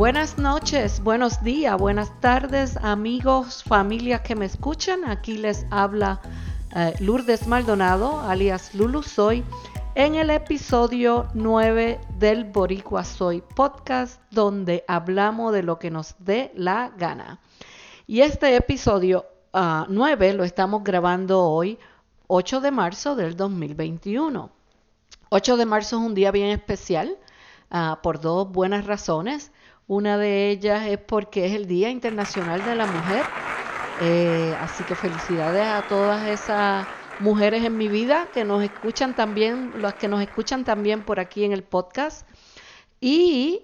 Buenas noches, buenos días, buenas tardes, amigos, familias que me escuchan. Aquí les habla eh, Lourdes Maldonado, alias Lulu Soy, en el episodio 9 del Boricua Soy podcast, donde hablamos de lo que nos dé la gana. Y este episodio 9 ah, lo estamos grabando hoy, 8 de marzo del 2021. 8 de marzo es un día bien especial ah, por dos buenas razones. Una de ellas es porque es el Día Internacional de la Mujer. Eh, así que felicidades a todas esas mujeres en mi vida que nos escuchan también, las que nos escuchan también por aquí en el podcast. Y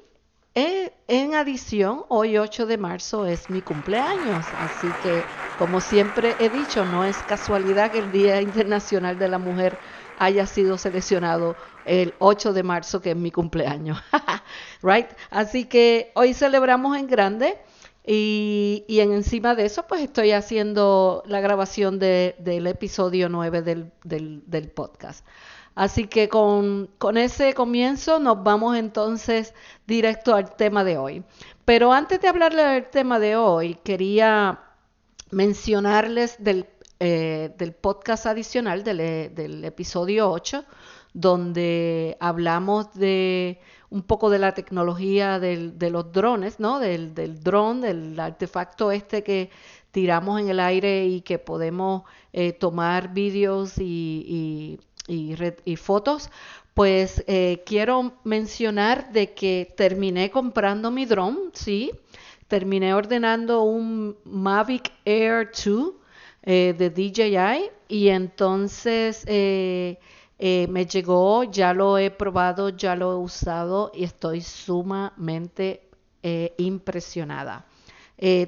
eh, en adición, hoy 8 de marzo es mi cumpleaños, así que como siempre he dicho, no es casualidad que el Día Internacional de la Mujer haya sido seleccionado el 8 de marzo, que es mi cumpleaños. right? Así que hoy celebramos en grande y, y en encima de eso, pues estoy haciendo la grabación de, del episodio 9 del, del, del podcast. Así que con, con, ese comienzo nos vamos entonces directo al tema de hoy. Pero antes de hablarle del tema de hoy, quería mencionarles del eh, del podcast adicional del, del, episodio 8, donde hablamos de un poco de la tecnología del, de los drones, ¿no? Del, del dron, del artefacto este que tiramos en el aire y que podemos eh, tomar vídeos y, fotos, pues eh, quiero mencionar de que terminé comprando mi drone, sí, terminé ordenando un Mavic Air 2 eh, de DJI y entonces eh, eh, me llegó, ya lo he probado, ya lo he usado y estoy sumamente impresionada.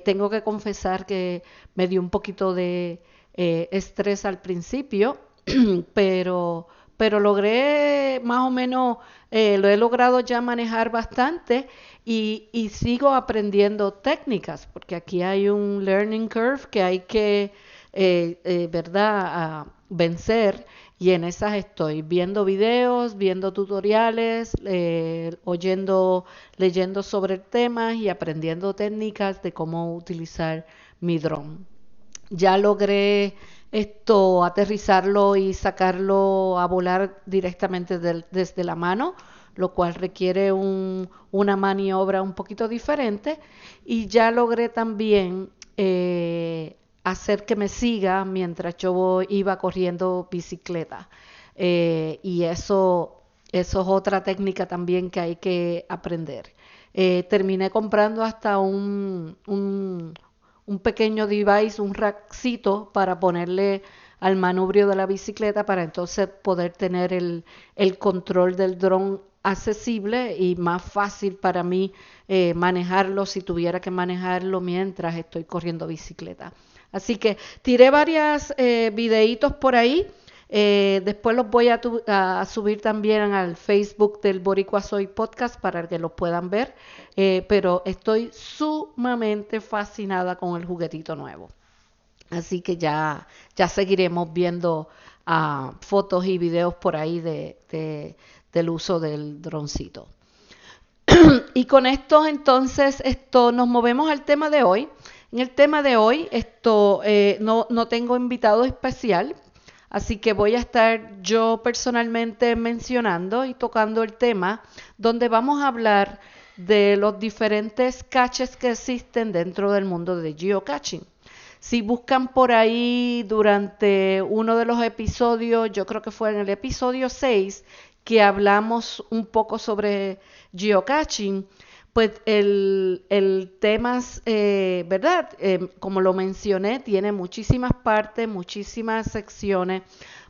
tengo que confesar que me dio un poquito de estrés al principio, pero, pero logré más o menos, lo he logrado ya manejar bastante y, y, sigo aprendiendo técnicas, porque aquí hay un learning curve que hay que eh, eh, ¿verdad?, vencer y en esas estoy viendo videos, viendo tutoriales, eh, oyendo, leyendo sobre temas y aprendiendo técnicas de cómo utilizar mi dron. Ya logré esto aterrizarlo y sacarlo a volar directamente desde la mano, lo cual requiere un, una maniobra un poquito diferente y ya logré también eh, hacer que me siga mientras yo iba corriendo bicicleta. Eh, y eso, eso es otra técnica también que hay que aprender. Eh, terminé comprando hasta un, un, un, pequeño device, un rackcito para ponerle al manubrio de la bicicleta para entonces poder tener el, el control del dron accesible y más fácil para mí eh, manejarlo si tuviera que manejarlo mientras estoy corriendo bicicleta. Así que tiré varios eh, videitos por ahí. Eh, después los voy a, subir también al Facebook del Boricua Soy Podcast para que los puedan ver. Eh, pero estoy sumamente fascinada con el juguetito nuevo. Así que ya, ya seguiremos viendo ah, fotos y videos por ahí de, del uso del droncito. y con esto entonces esto, nos movemos al tema de hoy. En el tema de hoy, esto eh, no, no tengo invitado especial, así que voy a estar yo personalmente mencionando y tocando el tema donde vamos a hablar de los diferentes caches que existen dentro del mundo de geocaching. Si buscan por ahí durante uno de los episodios, yo creo que fue en el episodio 6, que hablamos un poco sobre geocaching, pues el, el tema, eh, ¿verdad? Eh, como lo mencioné, tiene muchísimas partes, muchísimas secciones,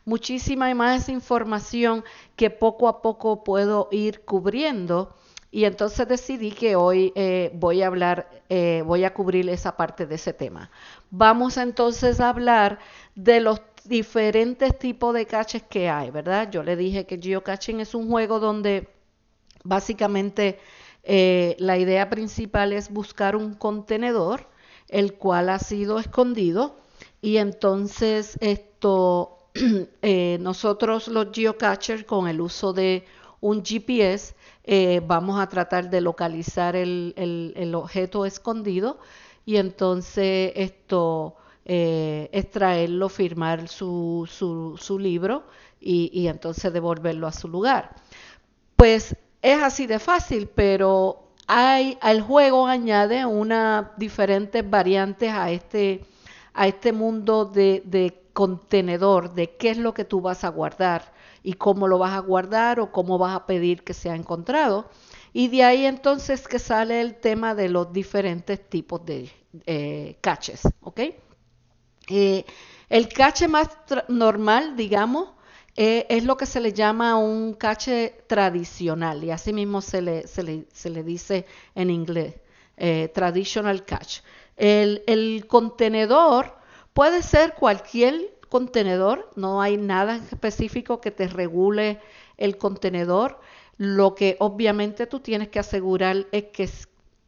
muchísima más información que poco a poco puedo ir cubriendo. Y entonces decidí que hoy eh, voy a hablar, voy a cubrir esa parte de ese tema. Vamos entonces a hablar de los diferentes tipos de caches que hay, ¿verdad? Yo le dije que geocaching es un juego donde básicamente eh, la idea principal es buscar un contenedor el cual ha sido escondido y entonces esto eh, nosotros los geocachers con el uso de un GPS, eh, vamos a tratar de localizar el, el, objeto escondido y entonces esto extraerlo, firmar su, su, su libro y, y entonces devolverlo a su lugar. Pues es así de fácil, pero hay, el juego añade una diferentes variantes a este, a este mundo de, de, contenedor, de qué es lo que tú vas a guardar y cómo lo vas a guardar o cómo vas a pedir que sea encontrado. Y de ahí entonces que sale el tema de los diferentes tipos de eh, caches, ¿ok? Eh, el cache más normal, digamos, eh, es lo que se le llama un cache tradicional y así mismo se le, se le, se le dice en inglés, eh, traditional cache. El, el, contenedor puede ser cualquier contenedor, no hay nada específico que te regule el contenedor. Lo que obviamente tú tienes que asegurar es que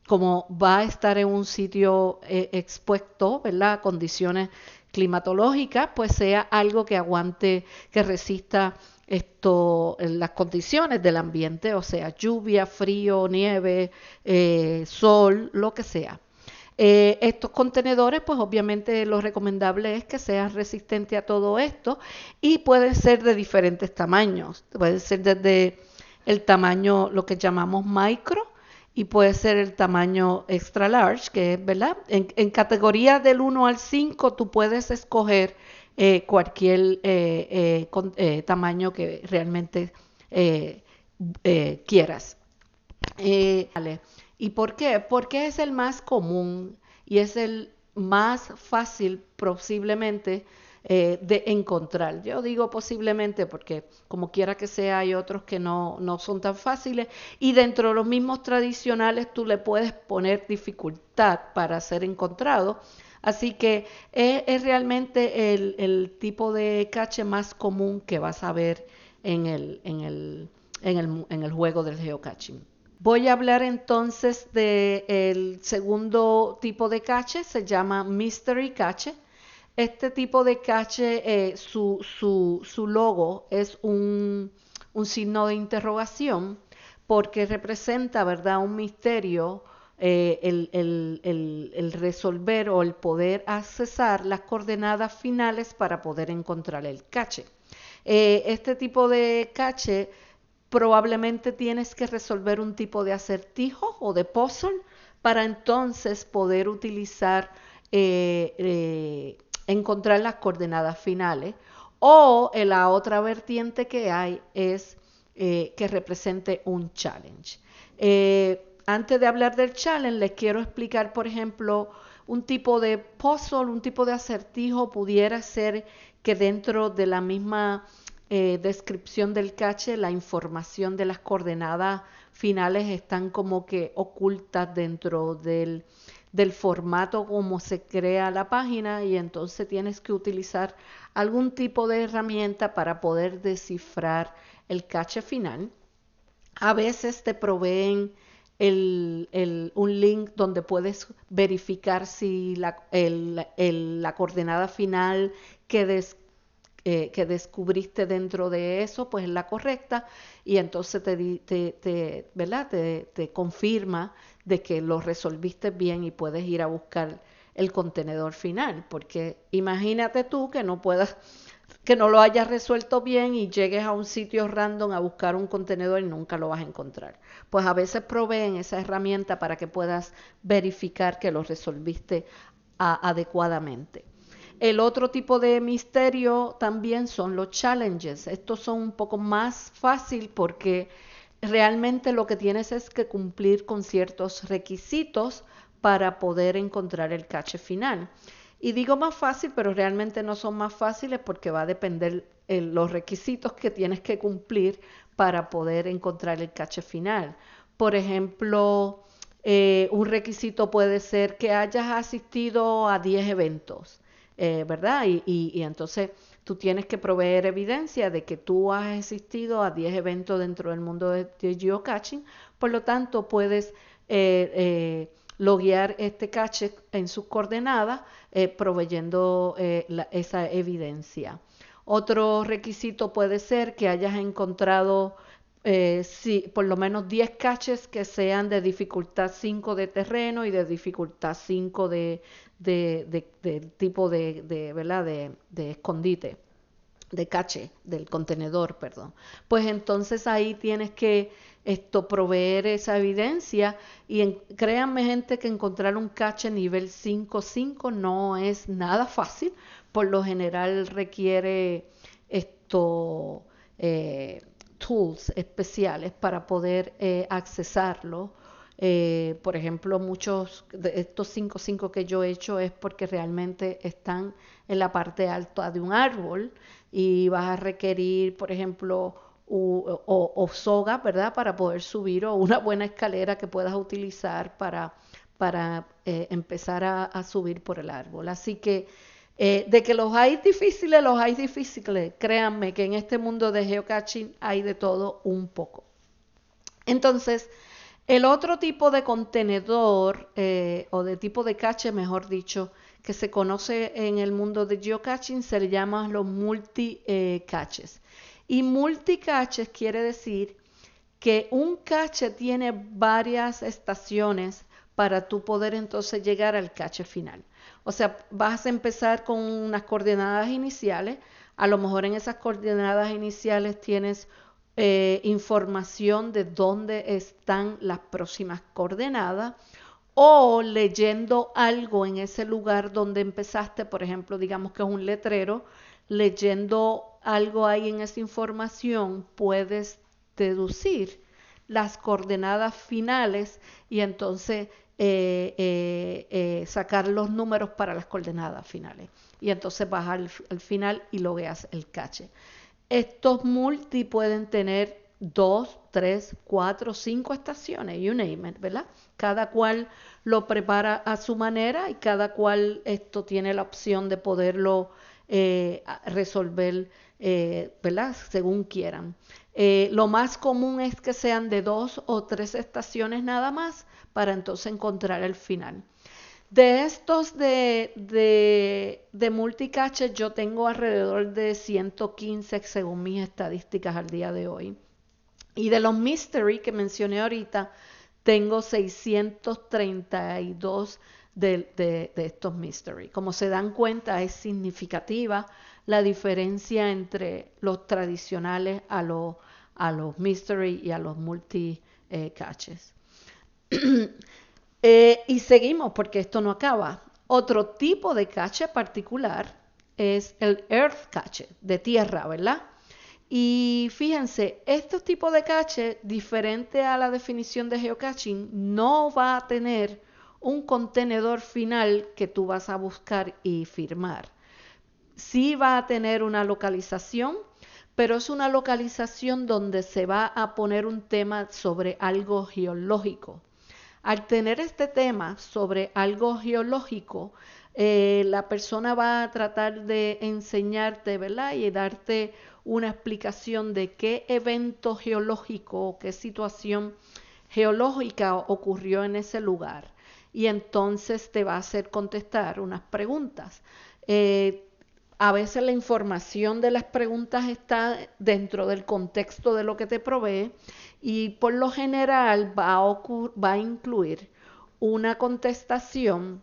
como va a estar en un sitio eh, expuesto, ¿verdad? A condiciones climatológica, pues sea algo que aguante, que resista esto, las condiciones del ambiente, o sea, lluvia, frío, nieve, eh, sol, lo que sea. Eh, estos contenedores, pues obviamente lo recomendable es que sean resistentes a todo esto y pueden ser de diferentes tamaños. Pueden ser desde el tamaño, lo que llamamos micro, y puede ser el tamaño extra large, que es, ¿verdad? En, en categoría del 1 al 5 tú puedes escoger eh, cualquier eh, eh, tamaño que realmente quieras. ¿Y por qué? Porque es el más común y es el más fácil posiblemente eh, de encontrar. Yo digo posiblemente porque como quiera que sea hay otros que no, no son tan fáciles y dentro de los mismos tradicionales tú le puedes poner dificultad para ser encontrado. Así que es, realmente el, el, tipo de cache más común que vas a ver en el, en el, en el, en el juego del geocaching. Voy a hablar entonces del segundo tipo de cache, se llama Mystery Cache. Este tipo de cache, eh, su, logo es un, signo de interrogación porque representa, ¿verdad?, un misterio, eh, el, resolver o el poder accesar las coordenadas finales para poder encontrar el cache. Eh, este tipo de cache probablemente tienes que resolver un tipo de acertijo o de puzzle para entonces poder utilizar eh, encontrar las coordenadas finales. O la otra vertiente que hay es eh, que represente un challenge. Eh, antes de hablar del challenge, les quiero explicar, por ejemplo, un tipo de puzzle, un tipo de acertijo pudiera ser que dentro de la misma eh, descripción del cache, la información de las coordenadas finales están como que ocultas dentro del, del formato como se crea la página y entonces tienes que utilizar algún tipo de herramienta para poder descifrar el cache final. A veces te proveen un link donde puedes verificar si la, la coordenada final que, des, eh, que descubriste dentro de eso, pues es la correcta y entonces te, te, te, ¿verdad? te, te confirma de que lo resolviste bien y puedes ir a buscar el contenedor final, porque imagínate tú que no puedas que no lo hayas resuelto bien y llegues a un sitio random a buscar un contenedor y nunca lo vas a encontrar. Pues a veces proveen esa herramienta para que puedas verificar que lo resolviste adecuadamente. El otro tipo de misterio también son los challenges. Estos son un poco más fácil porque realmente lo que tienes es que cumplir con ciertos requisitos para poder encontrar el cache final. Y digo más fácil, pero realmente no son más fáciles porque va a depender de los requisitos que tienes que cumplir para poder encontrar el cache final. Por ejemplo, eh, un requisito puede ser que hayas asistido a 10 eventos. Eh, ¿verdad? Y, y, entonces tú tienes que proveer evidencia de que tú has asistido a 10 eventos dentro del mundo de, geocaching, por lo tanto puedes eh, eh, loguear este cache en sus coordenadas proveyendo esa evidencia. Otro requisito puede ser que hayas encontrado eh, por lo menos 10 caches que sean de dificultad 5 de terreno y de dificultad 5 de, de, tipo de, ¿verdad? de escondite de cache, del contenedor, perdón. Pues entonces ahí tienes que esto proveer esa evidencia y créanme gente que encontrar un cache nivel 5.5 no es nada fácil, por lo general requiere esto eh, tools especiales para poder eh, accesarlo. Eh, por ejemplo, muchos de estos 5.5 que yo he hecho es porque realmente están en la parte alta de un árbol y vas a requerir, por ejemplo, o, soga, ¿verdad? Para poder subir o una buena escalera que puedas utilizar para, para eh, empezar a, subir por el árbol. Así que eh, de que los hay difíciles, los hay difíciles. Créanme que en este mundo de geocaching hay de todo un poco. Entonces, el otro tipo de contenedor eh, o de tipo de cache, mejor dicho, que se conoce en el mundo de geocaching se llama los multi-caches. y multi-caches quiere decir que un cache tiene varias estaciones para tú poder entonces llegar al cache final. O sea, vas a empezar con unas coordenadas iniciales, a lo mejor en esas coordenadas iniciales tienes eh, información de dónde están las próximas coordenadas o leyendo algo en ese lugar donde empezaste, por ejemplo, digamos que es un letrero, leyendo algo ahí en esa información, puedes deducir las coordenadas finales y entonces eh, eh, eh, sacar los números para las coordenadas finales. Y entonces vas al, al final y logueas el cache. Estos multi pueden tener dos, tres, cuatro, cinco estaciones, you name it, ¿verdad? Cada cual lo prepara a su manera y cada cual esto tiene la opción de poderlo resolver, ¿verdad? Según quieran. Eh, lo más común es que sean de dos o tres estaciones nada más para entonces encontrar el final. De estos de, de, de multicaches yo tengo alrededor de 115 según mis estadísticas al día de hoy. Y de los mystery que mencioné ahorita, tengo 632 de, de, estos mystery. Como se dan cuenta, es significativa la diferencia entre los tradicionales a, los a los mystery y a los multi eh, catches. Eh, y seguimos porque esto no acaba. Otro tipo de cache particular es el earth cache, de tierra, ¿verdad? Y fíjense, este tipo de cache, diferente a la definición de geocaching, no va a tener un contenedor final que tú vas a buscar y firmar. Sí va a tener una localización, pero es una localización donde se va a poner un tema sobre algo geológico. Al tener este tema sobre algo geológico, eh, la persona va a tratar de enseñarte, ¿verdad? Y darte una explicación de qué evento geológico o qué situación geológica ocurrió en ese lugar. Y entonces te va a hacer contestar unas preguntas. Eh, a veces la información de las preguntas está dentro del contexto de lo que te provee y por lo general va a, va a incluir una contestación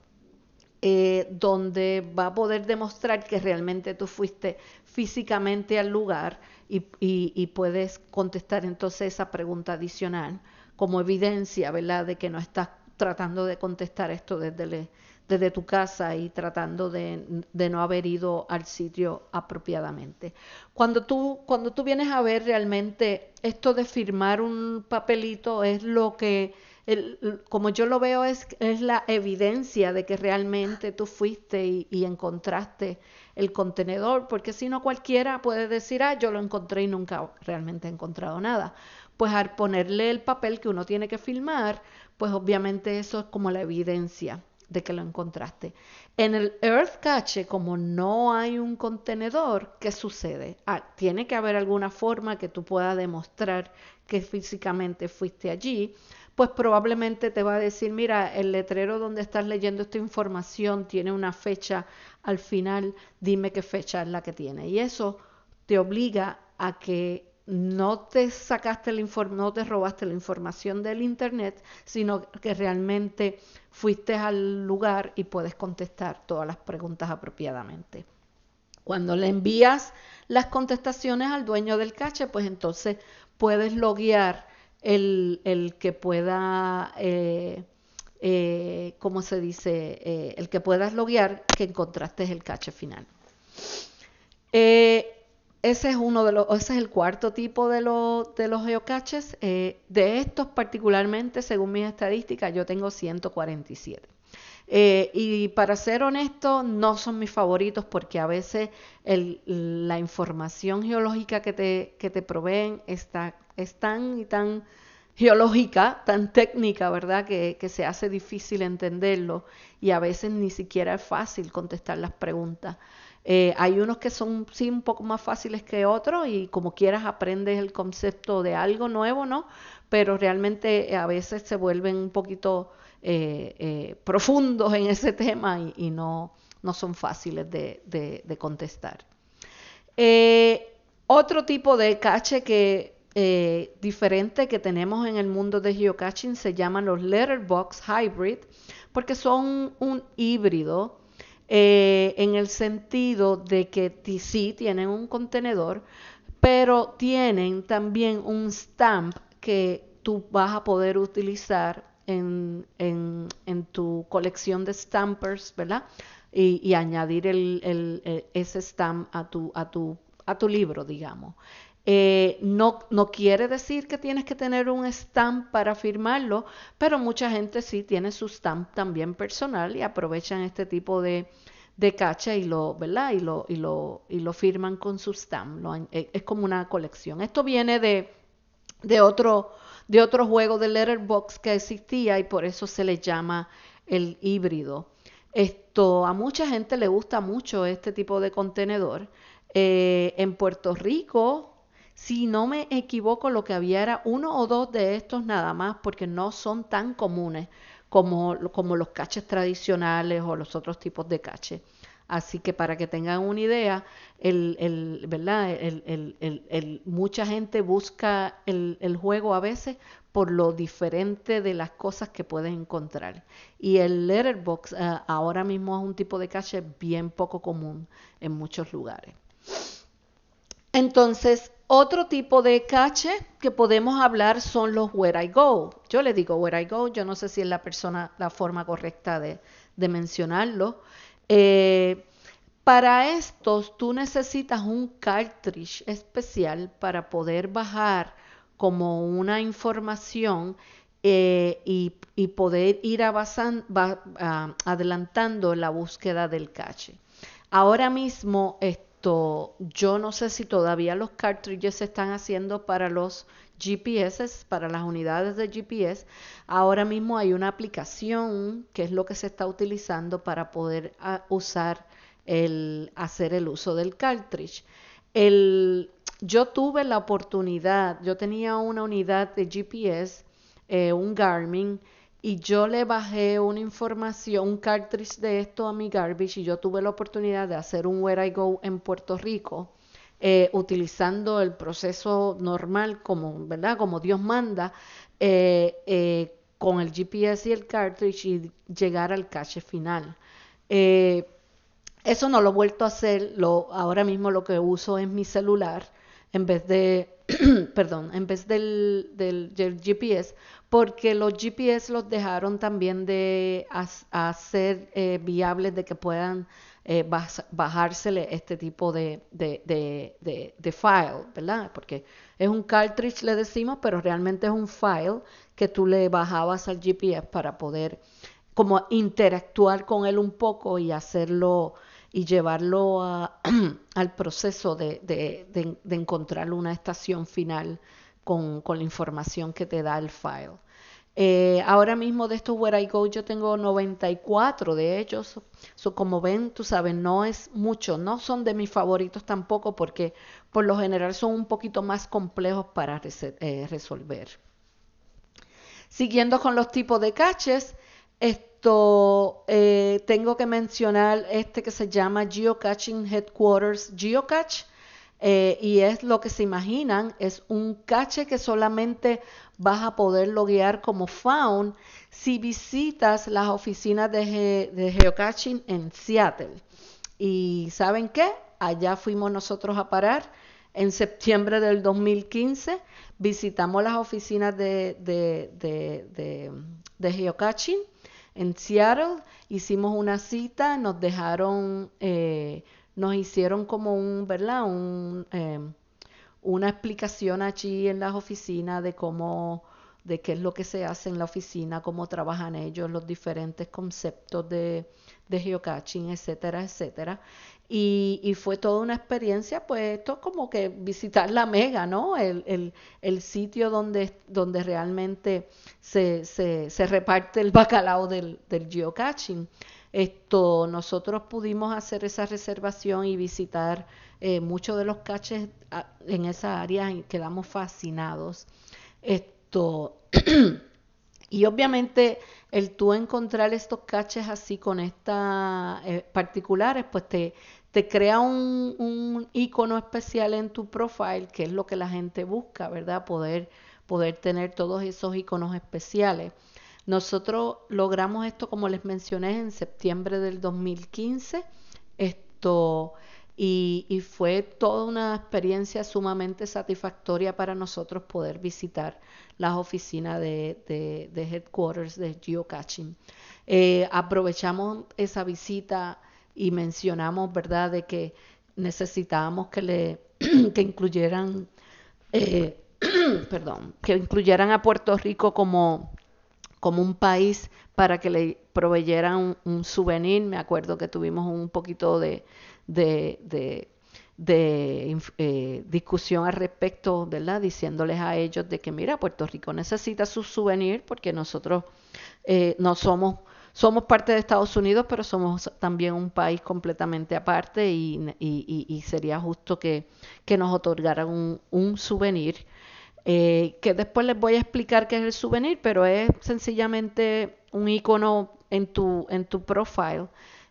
eh, donde va a poder demostrar que realmente tú fuiste físicamente al lugar y, puedes contestar entonces esa pregunta adicional como evidencia, ¿verdad?, de que no estás tratando de contestar esto desde, desde tu casa y tratando de, de, no haber ido al sitio apropiadamente. Cuando tú, cuando tú vienes a ver realmente esto de firmar un papelito es lo que como yo lo veo, es, es, la evidencia de que realmente tú fuiste y, encontraste el contenedor, porque si no cualquiera puede decir, ah, yo lo encontré y nunca realmente he encontrado nada. Pues al ponerle el papel que uno tiene que filmar, pues obviamente eso es como la evidencia de que lo encontraste. En el Earth Cache, como no hay un contenedor, ¿qué sucede? Ah, tiene que haber alguna forma que tú puedas demostrar que físicamente fuiste allí, pues probablemente te va a decir, mira, el letrero donde estás leyendo esta información tiene una fecha al final, dime qué fecha es la que tiene. Y eso te obliga a que no te sacaste la no te robaste la información del internet, sino que realmente fuiste al lugar y puedes contestar todas las preguntas apropiadamente. Cuando le envías las contestaciones al dueño del cache, pues entonces puedes loguear el, el que pueda, eh, eh, ¿cómo se dice? Eh, el que puedas loguear que encontraste el cache final. Eh, ese es uno de los, ese es el cuarto tipo de, los de los geocaches. Eh, de estos particularmente, según mis estadísticas, yo tengo 147. Eh, y para ser honesto, no son mis favoritos porque a veces la información geológica que te, que te proveen está, es tan y tan geológica, tan técnica, ¿verdad? Que, se hace difícil entenderlo y a veces ni siquiera es fácil contestar las preguntas. Eh, hay unos que son sí un poco más fáciles que otros y como quieras aprendes el concepto de algo nuevo, ¿no? Pero realmente a veces se vuelven un poquito eh, eh, profundos en ese tema y, no, no, son fáciles de, de contestar. otro tipo de cache que diferente que tenemos en el mundo de geocaching se llaman los letterbox hybrid porque son un híbrido eh, en el sentido de que sí tienen un contenedor, pero tienen también un stamp que tú vas a poder utilizar en, en, tu colección de stampers, ¿verdad? Y, añadir el, ese stamp a tu, a, tu, a tu libro, digamos. Eh, no, no quiere decir que tienes que tener un stamp para firmarlo, pero mucha gente sí tiene su stamp también personal y aprovechan este tipo de, de cacha y lo, ¿verdad? Y lo, y lo, y lo firman con su stamp. Eh, es como una colección. Esto viene de, de, otro, de otro juego de letterbox que existía y por eso se le llama el híbrido. Esto a mucha gente le gusta mucho este tipo de contenedor. Eh, en Puerto Rico si no me equivoco, lo que había era uno o dos de estos nada más, porque no son tan comunes como, como los caches tradicionales o los otros tipos de caches. Así que para que tengan una idea, el, el, ¿verdad? El, mucha gente busca el, juego a veces por lo diferente de las cosas que pueden encontrar. Y el letterbox uh, ahora mismo es un tipo de cache bien poco común en muchos lugares. Entonces, otro tipo de cache que podemos hablar son los where I go. Yo le digo where I go, yo no sé si es la persona, la forma correcta de, mencionarlo. Eh, para estos tú necesitas un cartridge especial para poder bajar como una información eh, y, poder ir ah, adelantando la búsqueda del cache. Ahora mismo yo no sé si todavía los cartridges se están haciendo para los GPS, para las unidades de GPS. Ahora mismo hay una aplicación que es lo que se está utilizando para poder ah, usar el hacer el uso del cartridge. El, yo tuve la oportunidad, yo tenía una unidad de GPS, eh, un Garmin, y yo le bajé una información, un cartridge de esto a mi garbage y yo tuve la oportunidad de hacer un Where I Go en Puerto Rico eh, utilizando el proceso normal como, ¿verdad? Como Dios manda eh, eh, con el GPS y el cartridge y llegar al cache final. eso no lo he vuelto a hacer, lo, ahora mismo lo que uso es mi celular en vez de, perdón, en vez del, del, GPS, porque los GPS los dejaron también de hacer eh, viables de que puedan eh, bajársele este tipo de, de, de, de, file, ¿verdad? Porque es un cartridge, le decimos, pero realmente es un file que tú le bajabas al GPS para poder como interactuar con él un poco y hacerlo y llevarlo al proceso de, de, encontrar una estación final con, la información que te da el file. Eh, ahora mismo de estos Where I Go yo tengo 94 de ellos. como ven, tú sabes, no es mucho. No son de mis favoritos tampoco porque por lo general son un poquito más complejos para eh, resolver. Siguiendo con los tipos de caches, eh, tengo que mencionar este que se llama Geocaching Headquarters Geocache. Eh, y es lo que se imaginan, es un cache que solamente vas a poder loguear como found si visitas las oficinas de, geocaching en Seattle. Y ¿saben qué? Allá fuimos nosotros a parar. En septiembre del 2015 visitamos las oficinas de, geocaching en Seattle. Hicimos una cita, nos dejaron, eh, nos hicieron como un, ¿verdad? Un, eh, una explicación allí en las oficinas de cómo de qué es lo que se hace en la oficina, cómo trabajan ellos, los diferentes conceptos de, de geocaching, etcétera, etcétera. Y, fue toda una experiencia, pues esto es como que visitar la mega, ¿no? El, el, sitio donde, donde realmente se, se, se, reparte el bacalao del, del geocaching. Esto, nosotros pudimos hacer esa reservación y visitar eh, muchos de los caches ah, en esa área y quedamos fascinados. Esto, y obviamente el tú encontrar estos caches así con estas eh, particulares, pues te, te crea un, icono especial en tu profile, que es lo que la gente busca, ¿verdad? Poder, poder tener todos esos iconos especiales. Nosotros logramos esto, como les mencioné, en septiembre del 2015. Esto y, fue toda una experiencia sumamente satisfactoria para nosotros poder visitar las oficinas de, de, headquarters de geocaching. Eh, aprovechamos esa visita y mencionamos, ¿verdad?, de que necesitábamos que le que incluyeran, eh, perdón, que incluyeran a Puerto Rico como, como un país para que le proveyeran un souvenir. Me acuerdo que tuvimos un poquito de, de, de, eh, discusión al respecto, ¿verdad? Diciéndoles a ellos de que, mira, Puerto Rico necesita su souvenir porque nosotros eh, no somos, somos parte de Estados Unidos, pero somos también un país completamente aparte y, sería justo que, nos otorgaran un, souvenir. Eh, que después les voy a explicar qué es el souvenir, pero es sencillamente un icono en tu, en tu profile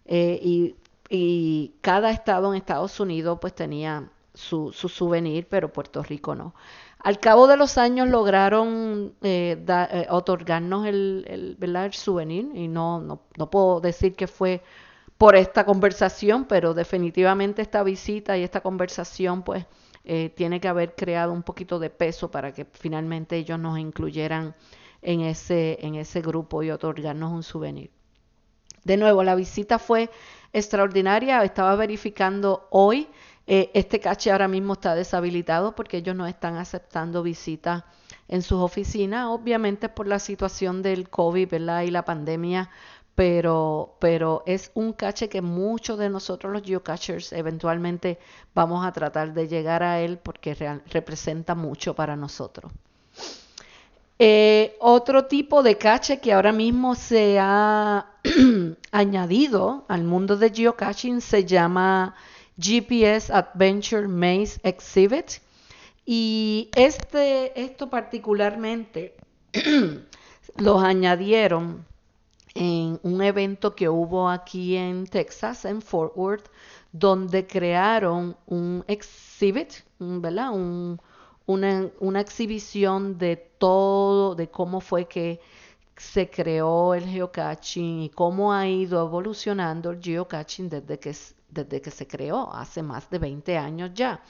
y y cada estado en Estados Unidos pues tenía su, su souvenir, pero Puerto Rico no. Al cabo de los años lograron eh, eh, otorgarnos el, el, souvenir y no, no, no, puedo decir que fue por esta conversación, pero definitivamente esta visita y esta conversación pues eh, tiene que haber creado un poquito de peso para que finalmente ellos nos incluyeran en ese, en ese grupo y otorgarnos un souvenir. De nuevo, la visita fue extraordinaria. Estaba verificando hoy. Eh, este cache ahora mismo está deshabilitado porque ellos no están aceptando visitas en sus oficinas, obviamente por la situación del COVID ¿verdad? y la pandemia, pero, pero es un cache que muchos de nosotros los geocachers eventualmente vamos a tratar de llegar a él porque representa mucho para nosotros. Eh, otro tipo de cache que ahora mismo se ha añadido al mundo de geocaching se llama GPS Adventure Maze Exhibit. Y este, esto particularmente los añadieron en un evento que hubo aquí en Texas, en Fort Worth, donde crearon un exhibit, ¿verdad? Un, una, una exhibición de todo, de cómo fue que se creó el geocaching y cómo ha ido evolucionando el geocaching desde que, desde que se creó, hace más de 20 años ya.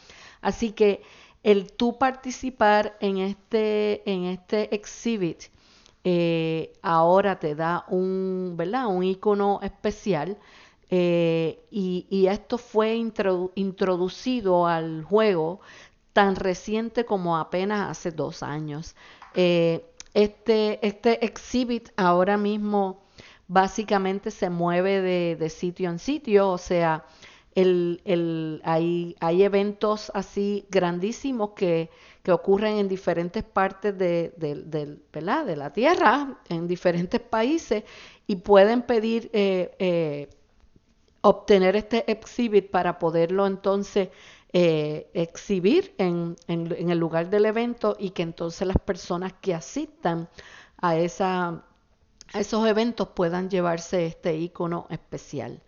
Así que el tú participar en este, en este exhibit eh, ahora te da un, ¿verdad? un icono especial eh, y, esto fue introducido al juego tan reciente como apenas hace dos años. Eh, este, este exhibit ahora mismo básicamente se mueve de, sitio en sitio, o sea, el, el, hay, hay, eventos así grandísimos que, que, ocurren en diferentes partes de, de, de, la Tierra, en diferentes países, y pueden pedir eh, eh, obtener este exhibit para poderlo entonces eh, exhibir en, el lugar del evento y que entonces las personas que asistan a, esa, esos eventos puedan llevarse este icono especial.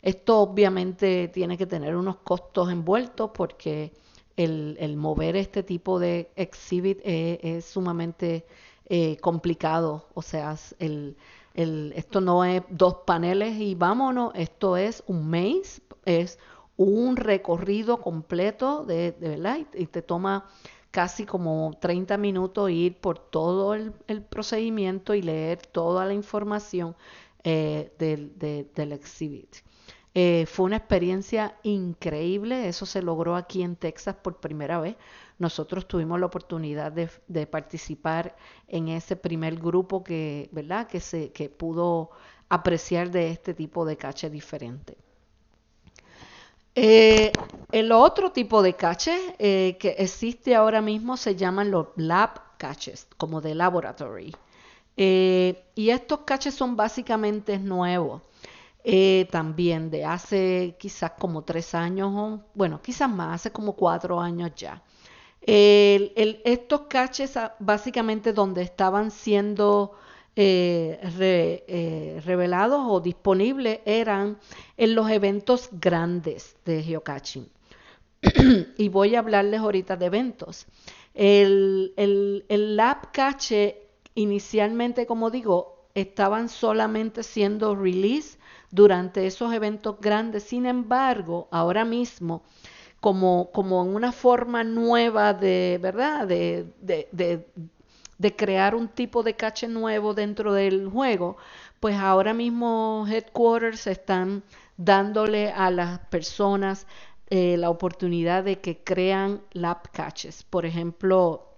Esto obviamente tiene que tener unos costos envueltos porque el, mover este tipo de exhibit es, sumamente eh, complicado. O sea, el, esto no es dos paneles y vámonos, esto es un maze, es un recorrido completo de, de verdad y te toma casi como 30 minutos ir por todo el, procedimiento y leer toda la información eh, del, exhibit. Eh, fue una experiencia increíble, eso se logró aquí en Texas por primera vez. Nosotros tuvimos la oportunidad de, participar en ese primer grupo que, ¿verdad? que, se, que pudo apreciar de este tipo de cache diferente. Eh, el otro tipo de cache eh, que existe ahora mismo se llaman los lab caches, como de laboratory. Eh, y estos caches son básicamente nuevos. también de hace quizás como tres años, o, bueno, quizás más, hace como cuatro años ya. estos caches ah, básicamente donde estaban siendo eh, eh, revelados o disponibles eran en los eventos grandes de geocaching. y voy a hablarles ahorita de eventos. El, el, el Lab Cache inicialmente, como digo, estaban solamente siendo release durante esos eventos grandes. Sin embargo, ahora mismo, como, como una forma nueva de, ¿verdad? de de crear un tipo de cache nuevo dentro del juego, pues ahora mismo Headquarters están dándole a las personas eh, la oportunidad de que crean lab caches. Por ejemplo,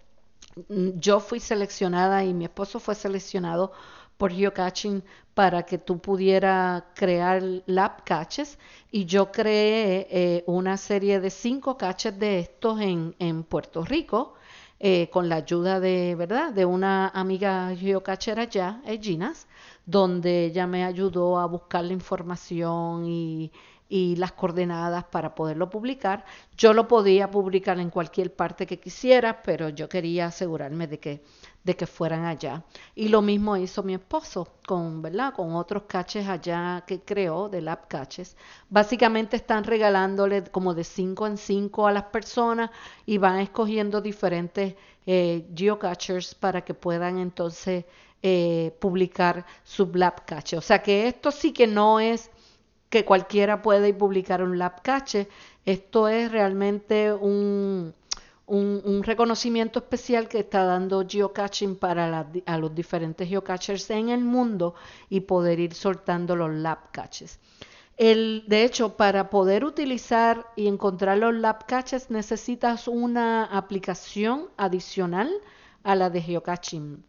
yo fui seleccionada y mi esposo fue seleccionado por geocaching para que tú pudieras crear lab caches y yo creé eh, una serie de cinco caches de estos en Puerto Rico eh, con la ayuda de, ¿verdad? de una amiga geocachera allá, Ginas, donde ella me ayudó a buscar la información y, y las coordenadas para poderlo publicar. Yo lo podía publicar en cualquier parte que quisiera, pero yo quería asegurarme de que de que fueran allá. Y lo mismo hizo mi esposo con, ¿verdad? Con otros caches allá que creó de Lab Caches. Básicamente están regalándole como de 5 en 5 a las personas y van escogiendo diferentes eh, geocachers para que puedan entonces eh, publicar su Lab Cache. O sea que esto sí que no es que cualquiera puede publicar un Lab Cache. Esto es realmente un un, reconocimiento especial que está dando geocaching para a los diferentes geocachers en el mundo y poder ir soltando los lab caches. El, de hecho, para poder utilizar y encontrar los lab caches necesitas una aplicación adicional a la de geocaching,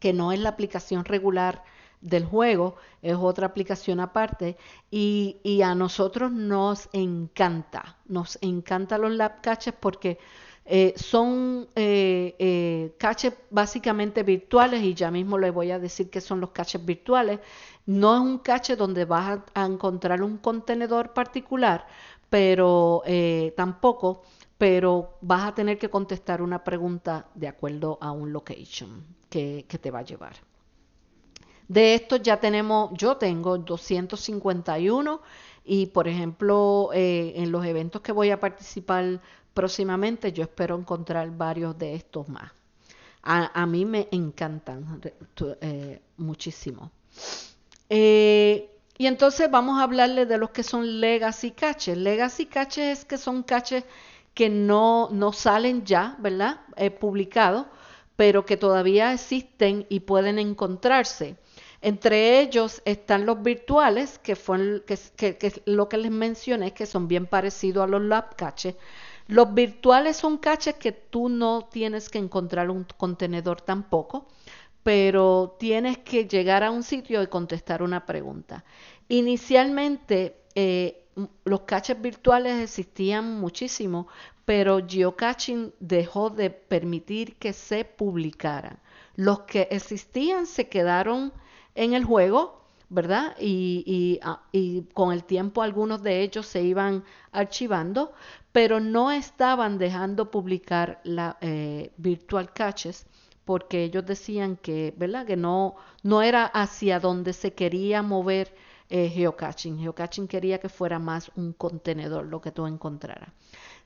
que no es la aplicación regular del juego, es otra aplicación aparte y, y a nosotros nos encanta, nos encanta los lab caches porque eh, son eh, eh, caches básicamente virtuales y ya mismo les voy a decir que son los caches virtuales. No es un cache donde vas a, encontrar un contenedor particular, pero tampoco, pero vas a tener que contestar una pregunta de acuerdo a un location que, que te va a llevar. De estos ya tenemos, yo tengo 251 y por ejemplo en los eventos que voy a participar próximamente yo espero encontrar varios de estos más. A, mí me encantan eh, muchísimo. Eh, y entonces vamos a hablarle de los que son legacy caches. Legacy caches es que son caches que no, no salen ya, ¿verdad? Eh, publicados, pero que todavía existen y pueden encontrarse. Entre ellos están los virtuales, que fue que, lo que les mencioné, que son bien parecidos a los lab caches, los virtuales son caches que tú no tienes que encontrar un contenedor tampoco, pero tienes que llegar a un sitio y contestar una pregunta. Inicialmente, eh, los caches virtuales existían muchísimo, pero geocaching dejó de permitir que se publicaran. Los que existían se quedaron en el juego, ¿verdad? Y, ah, y, con el tiempo algunos de ellos se iban archivando, pero no estaban dejando publicar la eh, virtual caches porque ellos decían que, ¿verdad? Que no, no era hacia donde se quería mover eh, geocaching. Geocaching quería que fuera más un contenedor lo que tú encontraras.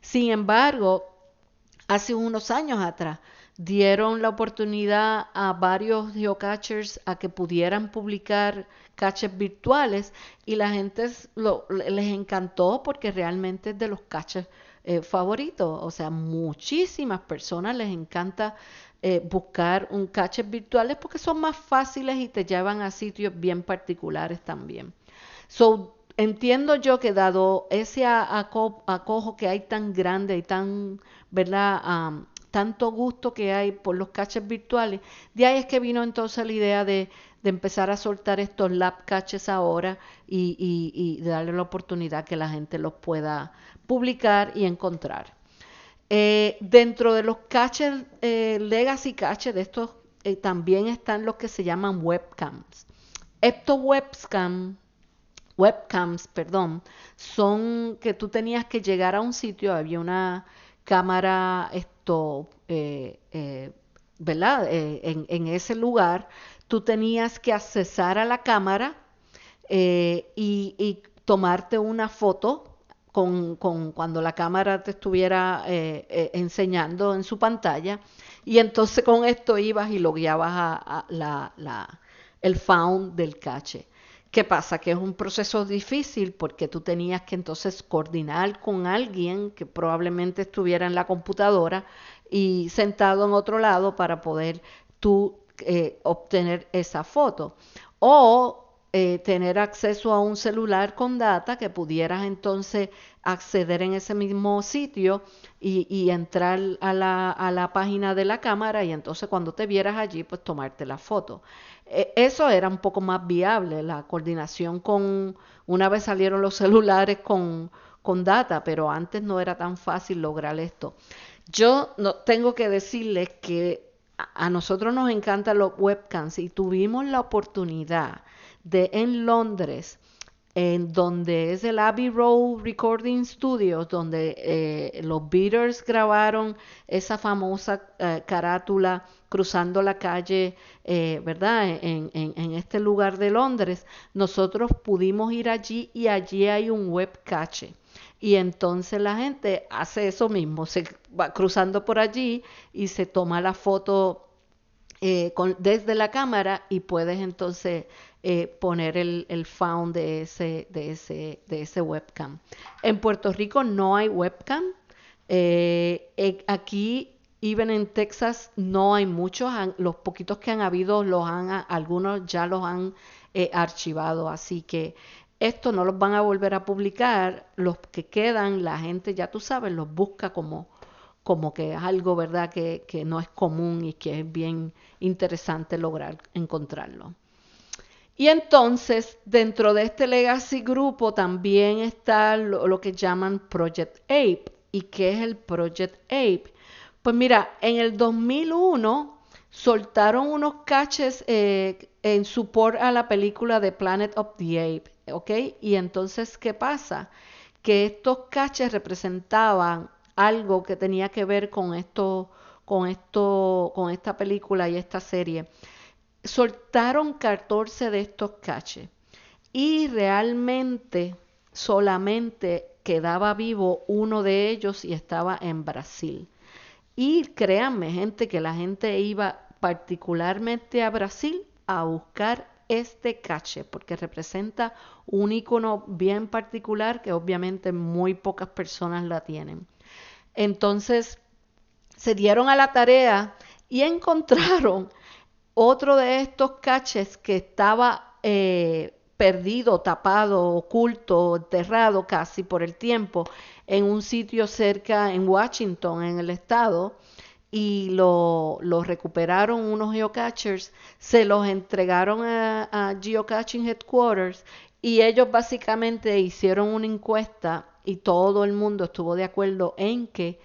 Sin embargo, hace unos años atrás dieron la oportunidad a varios geocachers a que pudieran publicar caches virtuales y la gente les encantó porque realmente es de los caches eh, favoritos. O sea, muchísimas personas les encanta eh, buscar un caches virtuales porque son más fáciles y te llevan a sitios bien particulares también. So, entiendo yo que dado ese acojo que hay tan grande y tan, ¿verdad? Tanto gusto que hay por los caches virtuales, de ahí es que vino entonces la idea de, empezar a soltar estos lab caches ahora y, darle la oportunidad que la gente los pueda publicar y encontrar. Eh, dentro de los caches, eh, legacy caches, de estos eh, también están los que se llaman webcams. Estos webcams, webcams, perdón, son que tú tenías que llegar a un sitio, había una cámara, esto, ¿verdad? En, ese lugar, tú tenías que accesar a la cámara y tomarte una foto con, con, cuando la cámara te estuviera eh, eh, enseñando en su pantalla y entonces con esto ibas y lo guiabas a, la, la, el found del cache. ¿Qué pasa? Que es un proceso difícil porque tú tenías que entonces coordinar con alguien que probablemente estuviera en la computadora y sentado en otro lado para poder tú eh, obtener esa foto. O eh, tener acceso a un celular con data que pudieras entonces acceder en ese mismo sitio y, entrar a la, a la, página de la cámara y entonces cuando te vieras allí pues tomarte la foto. E, eso era un poco más viable, la coordinación con, una vez salieron los celulares con, con data, pero antes no era tan fácil lograr esto. Yo no, tengo que decirles que a nosotros nos encantan los webcams y tuvimos la oportunidad de en Londres, en donde es el Abbey Road Recording Studios, donde eh, los Beatles grabaron esa famosa eh, carátula cruzando la calle, eh, ¿verdad? En, en, este lugar de Londres, nosotros pudimos ir allí y allí hay un web cache. Y entonces la gente hace eso mismo, se va cruzando por allí y se toma la foto desde la cámara y puedes entonces eh, poner el, el, found de ese, de, ese, de ese webcam. En Puerto Rico no hay webcam. Eh, eh, aquí, even en Texas, no hay muchos. los poquitos que han habido, los han, algunos ya los han archivado. Así que esto no los van a volver a publicar. Los que quedan, la gente, ya tú sabes, los busca como como que es algo, ¿verdad?, que, que no es común y que es bien interesante lograr encontrarlo. Y entonces, dentro de este legacy grupo también está lo, que llaman Project Ape. ¿Y qué es el Project Ape? Pues mira, en el 2001 soltaron unos caches eh, en support a la película de Planet of the Ape, ¿ok? Y entonces, ¿qué pasa? Que estos caches representaban algo que tenía que ver con esto, con esto, con esta película y esta serie soltaron 14 de estos caches y realmente solamente quedaba vivo uno de ellos y estaba en Brasil. Y créanme, gente, que la gente iba particularmente a Brasil a buscar este cache porque representa un icono bien particular que obviamente muy pocas personas la tienen. Entonces, se dieron a la tarea y encontraron otro de estos caches que estaba eh, perdido, tapado, oculto, enterrado casi por el tiempo en un sitio cerca en Washington, en el estado, y lo, recuperaron unos geocachers, se los entregaron a, Geocaching Headquarters y ellos básicamente hicieron una encuesta y todo el mundo estuvo de acuerdo en que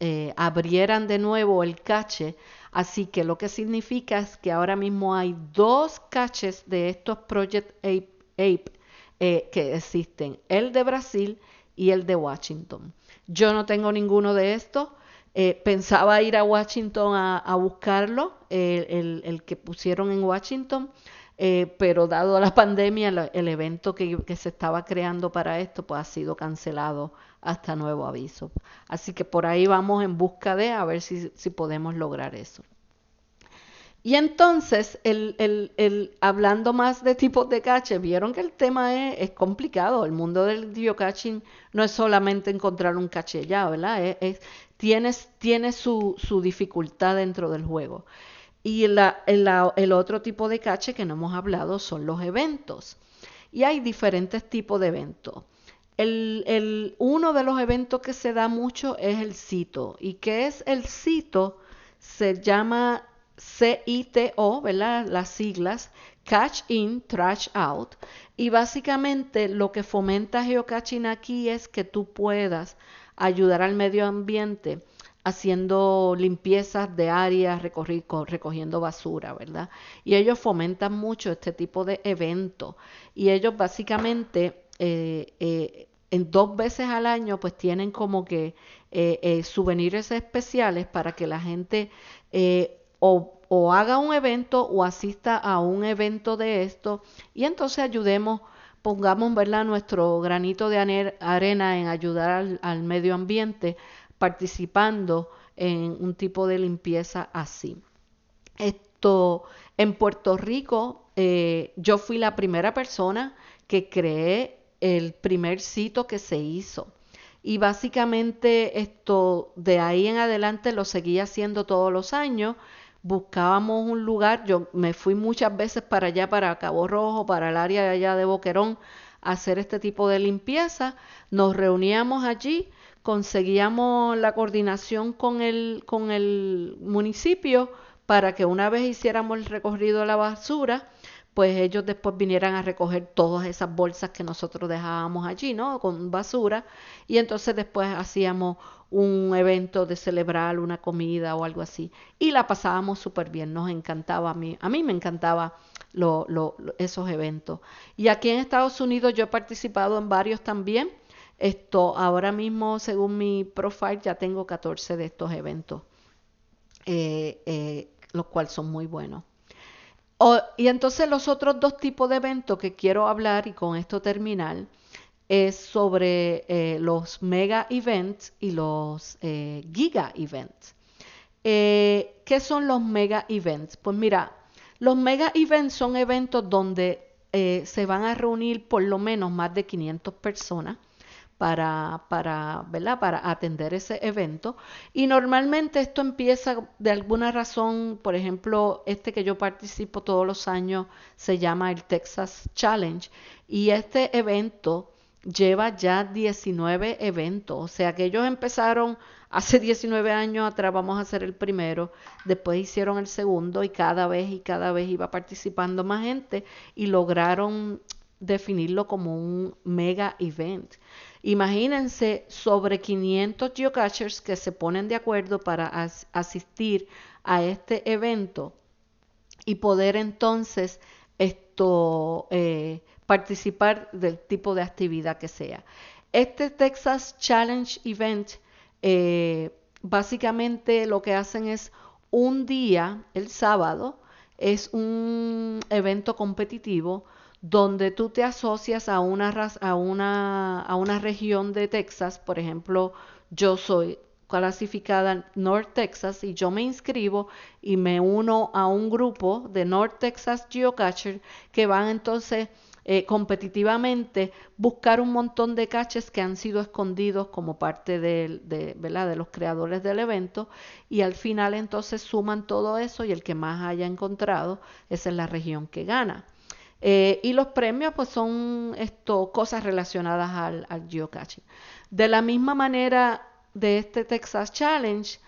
eh, abrieran de nuevo el cache Así que lo que significa es que ahora mismo hay dos caches de estos Project Ape, eh, que existen, el de Brasil y el de Washington. Yo no tengo ninguno de estos. Eh, pensaba ir a Washington a, buscarlo, el, que pusieron en Washington. eh, pero dado la pandemia, el, evento que, se estaba creando para esto, pues ha sido cancelado hasta nuevo aviso. Así que por ahí vamos en busca de a ver si, podemos lograr eso. Y entonces, el, hablando más de tipos de cache, vieron que el tema es, complicado. El mundo del geocaching no es solamente encontrar un cache ya, ¿verdad? tiene, su, su dificultad dentro del juego. Y el, otro tipo de cache que no hemos hablado son los eventos. Y hay diferentes tipos de eventos. El, uno de los eventos que se da mucho es el CITO. ¿Y qué es el CITO? Se llama CITO, ¿verdad? Las siglas, Catch In, Trash Out. Y básicamente lo que fomenta geocaching aquí es que tú puedas ayudar al medio ambiente haciendo limpiezas de áreas, recogiendo basura, ¿verdad? Y ellos fomentan mucho este tipo de eventos. Y ellos básicamente eh, eh, en dos veces al año pues tienen como que eh, souvenirs especiales para que la gente o, o, haga un evento o asista a un evento de esto y entonces ayudemos pongamos ¿verdad? nuestro granito de arena en ayudar al, al medio ambiente participando en un tipo de limpieza así. Esto, en Puerto Rico, eh, yo fui la primera persona que creé el primer sitio que se hizo. Y básicamente esto de ahí en adelante lo seguí haciendo todos los años. Buscábamos un lugar, yo me fui muchas veces para allá, para Cabo Rojo, para el área de allá de Boquerón, a hacer este tipo de limpieza. Nos reuníamos allí conseguíamos la coordinación con el, con el municipio para que una vez hiciéramos el recorrido de la basura, pues ellos después vinieran a recoger todas esas bolsas que nosotros dejábamos allí, ¿no? Con basura. Y entonces después hacíamos un evento de celebrar una comida o algo así. Y la pasábamos súper bien, nos encantaba a mí. A mí me encantaba lo, lo, esos eventos. Y aquí en Estados Unidos yo he participado en varios también. Esto, ahora mismo, según mi profile, ya tengo 14 de estos eventos, eh, eh, los cuales son muy buenos. Y entonces los otros dos tipos de eventos que quiero hablar y con esto terminar es sobre eh, los mega events y los giga events. ¿Qué son los mega events? Pues mira, los mega events son eventos donde se van a reunir por lo menos más de 500 personas para, para, para atender ese evento. Y normalmente esto empieza de alguna razón, por ejemplo, este que yo participo todos los años se llama el Texas Challenge. Y este evento lleva ya 19 eventos, o sea que ellos empezaron hace 19 años atrás, vamos a hacer el primero, después hicieron el segundo y cada vez y cada vez iba participando más gente y lograron definirlo como un mega event. Imagínense sobre 500 geocachers que se ponen de acuerdo para asistir a este evento y poder entonces esto eh, participar del tipo de actividad que sea. Este Texas Challenge Event eh, básicamente lo que hacen es un día, el sábado, es un evento competitivo donde tú te asocias a una, a una, a una región de Texas, por ejemplo, yo soy clasificada North Texas y yo me inscribo y me uno a un grupo de North Texas Geocacher que van entonces eh, competitivamente buscar un montón de caches que han sido escondidos como parte de, de, de los creadores del evento y al final entonces suman todo eso y el que más haya encontrado esa es la región que gana. Eh, y los premios pues son esto, cosas relacionadas al, geocaching. De la misma manera de este Texas Challenge,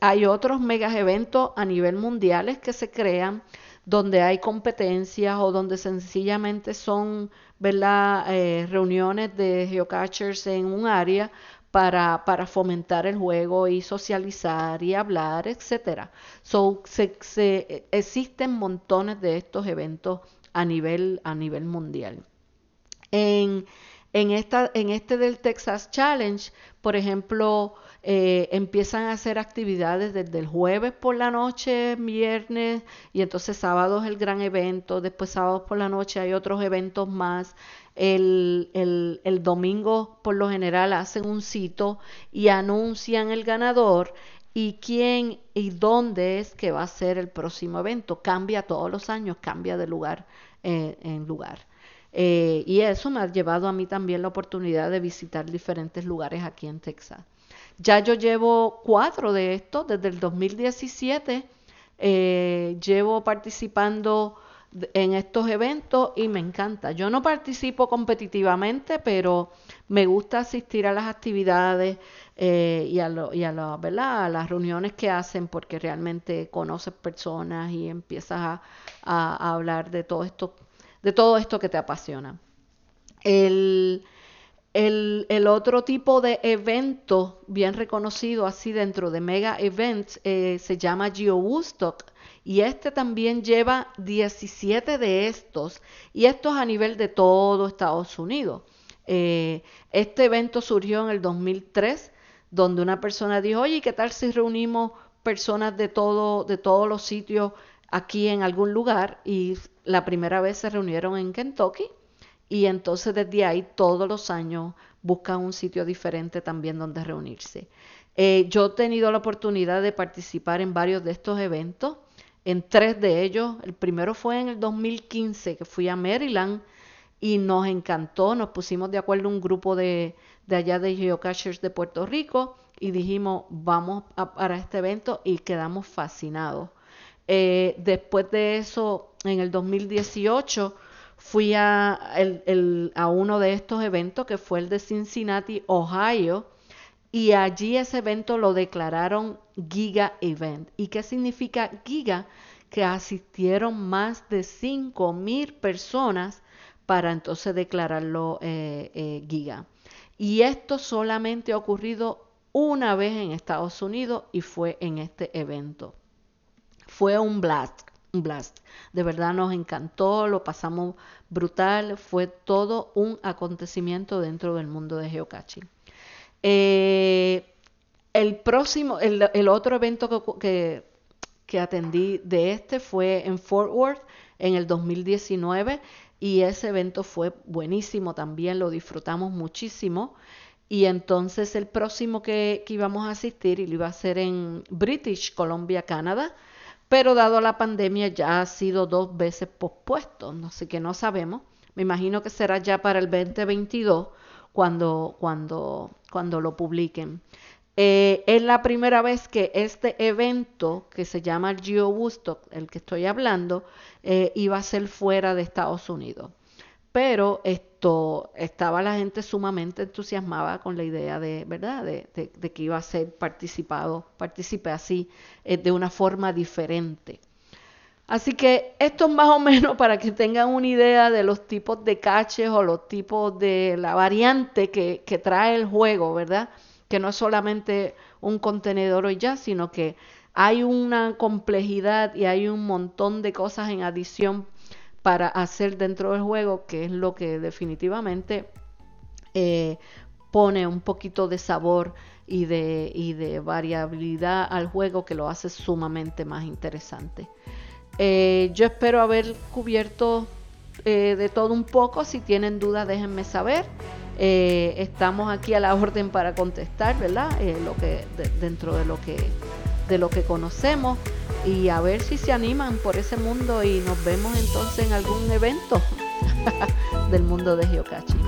hay otros mega eventos a nivel mundiales que se crean donde hay competencias o donde sencillamente son eh, reuniones de geocachers en un área para, para, fomentar el juego y socializar y hablar, etcétera. So, se, existen montones de estos eventos a nivel, a nivel mundial. En, en, esta, en este del Texas Challenge, por ejemplo, eh, empiezan a hacer actividades desde el jueves por la noche, viernes, y entonces sábado es el gran evento, después sábados por la noche hay otros eventos más. El, el, el domingo por lo general hacen un sitio y anuncian el ganador y quién y dónde es que va a ser el próximo evento. Cambia todos los años, cambia de lugar eh, en lugar. Eh, y eso me ha llevado a mí también la oportunidad de visitar diferentes lugares aquí en Texas. Ya yo llevo cuatro de estos desde el 2017. Eh, llevo participando en estos eventos y me encanta. Yo no participo competitivamente, pero me gusta asistir a las actividades eh, y, a, lo, y a, las reuniones que hacen porque realmente conoces personas y empiezas a, hablar de todo esto de todo esto que te apasiona. El, el, otro tipo de evento bien reconocido así dentro de Mega Events eh, se llama Geo Woodstock y este también lleva 17 de estos y estos a nivel de todo Estados Unidos. Eh, este evento surgió en el 2003 donde una persona dijo, oye, ¿qué tal si reunimos personas de, todo, de todos los sitios aquí en algún lugar? Y la primera vez se reunieron en Kentucky y entonces desde ahí todos los años buscan un sitio diferente también donde reunirse. Eh, yo he tenido la oportunidad de participar en varios de estos eventos, en tres de ellos. El primero fue en el 2015 que fui a Maryland y nos encantó, nos pusimos de acuerdo un grupo de, de allá de geocachers de Puerto Rico y dijimos vamos a, para este evento y quedamos fascinados. Eh, después de eso, en el 2018, fui a, a uno de estos eventos que fue el de Cincinnati, Ohio, y allí ese evento lo declararon Giga Event. ¿Y qué significa Giga? Que asistieron más de 5 mil personas para entonces declararlo eh, eh, Giga. Y esto solamente ha ocurrido una vez en Estados Unidos y fue en este evento. Fue un blast, un blast. De verdad nos encantó, lo pasamos brutal, fue todo un acontecimiento dentro del mundo de geocaching. Eh, el próximo, el, otro evento que, que, atendí de este fue en Fort Worth en el 2019 y ese evento fue buenísimo también, lo disfrutamos muchísimo. Y entonces el próximo que, que íbamos a asistir, iba a hacer en British Columbia, Canadá, pero dado la pandemia ya ha sido dos veces pospuesto, así que no sabemos. Me imagino que será ya para el 2022 cuando, cuando, cuando lo publiquen. Eh, es la primera vez que este evento, que se llama el Geo Woodstock, el que estoy hablando, eh, iba a ser fuera de Estados Unidos pero esto estaba la gente sumamente entusiasmada con la idea de, ¿verdad? De, que iba a ser participado, participe así, eh, de una forma diferente. Así que esto es más o menos para que tengan una idea de los tipos de caches o los tipos de la variante que trae el juego, ¿verdad? Que no es solamente un contenedor o ya, sino que hay una complejidad y hay un montón de cosas en adición para hacer dentro del juego, que es lo que definitivamente eh, pone un poquito de sabor y de, y de, variabilidad al juego que lo hace sumamente más interesante. Eh, yo espero haber cubierto eh, de todo un poco. Si tienen dudas, déjenme saber. Estamos aquí a la orden para contestar, ¿verdad? que, dentro de lo que, de lo que conocemos y a ver si se animan por ese mundo y nos vemos entonces en algún evento del mundo de geocaching.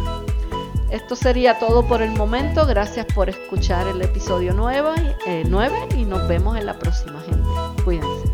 Esto sería todo por el momento. Gracias por escuchar el episodio 9, 9 eh, y nos vemos en la próxima, gente. Cuídense.